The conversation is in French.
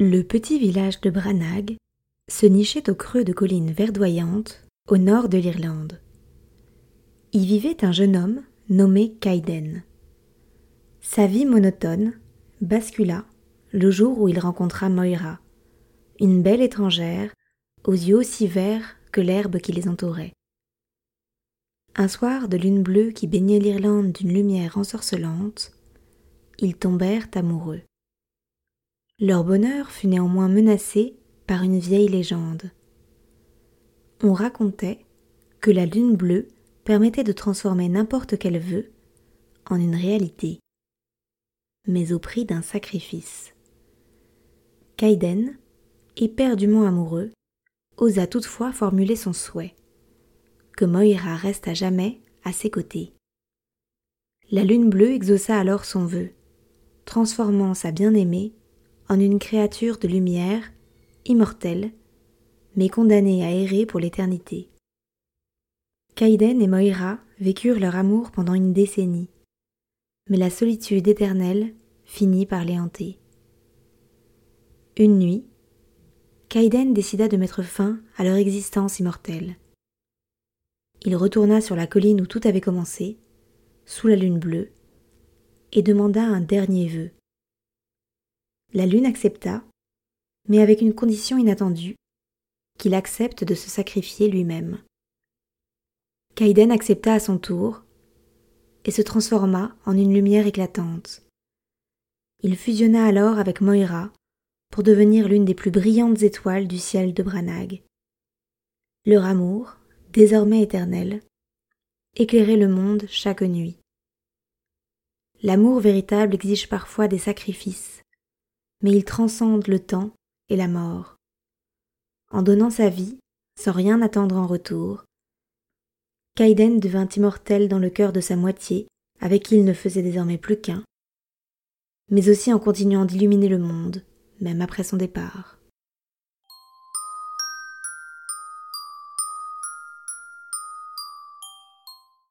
Le petit village de Branagh se nichait au creux de collines verdoyantes au nord de l'Irlande. Y vivait un jeune homme nommé Kaiden. Sa vie monotone bascula le jour où il rencontra Moira, une belle étrangère aux yeux aussi verts que l'herbe qui les entourait. Un soir de lune bleue qui baignait l'Irlande d'une lumière ensorcelante, ils tombèrent amoureux. Leur bonheur fut néanmoins menacé par une vieille légende. On racontait que la lune bleue permettait de transformer n'importe quel vœu en une réalité, mais au prix d'un sacrifice. Kaiden, éperdument amoureux, osa toutefois formuler son souhait que Moira reste à jamais à ses côtés. La lune bleue exauça alors son vœu, transformant sa bien-aimée en une créature de lumière, immortelle, mais condamnée à errer pour l'éternité. Kaiden et Moira vécurent leur amour pendant une décennie, mais la solitude éternelle finit par les hanter. Une nuit, Kaiden décida de mettre fin à leur existence immortelle. Il retourna sur la colline où tout avait commencé, sous la lune bleue, et demanda un dernier vœu. La lune accepta, mais avec une condition inattendue, qu'il accepte de se sacrifier lui-même. Kaiden accepta à son tour et se transforma en une lumière éclatante. Il fusionna alors avec Moira pour devenir l'une des plus brillantes étoiles du ciel de Branagh. Leur amour, désormais éternel, éclairait le monde chaque nuit. L'amour véritable exige parfois des sacrifices, mais il transcende le temps et la mort. En donnant sa vie, sans rien attendre en retour, Kaiden devint immortel dans le cœur de sa moitié, avec qui il ne faisait désormais plus qu'un, mais aussi en continuant d'illuminer le monde, même après son départ.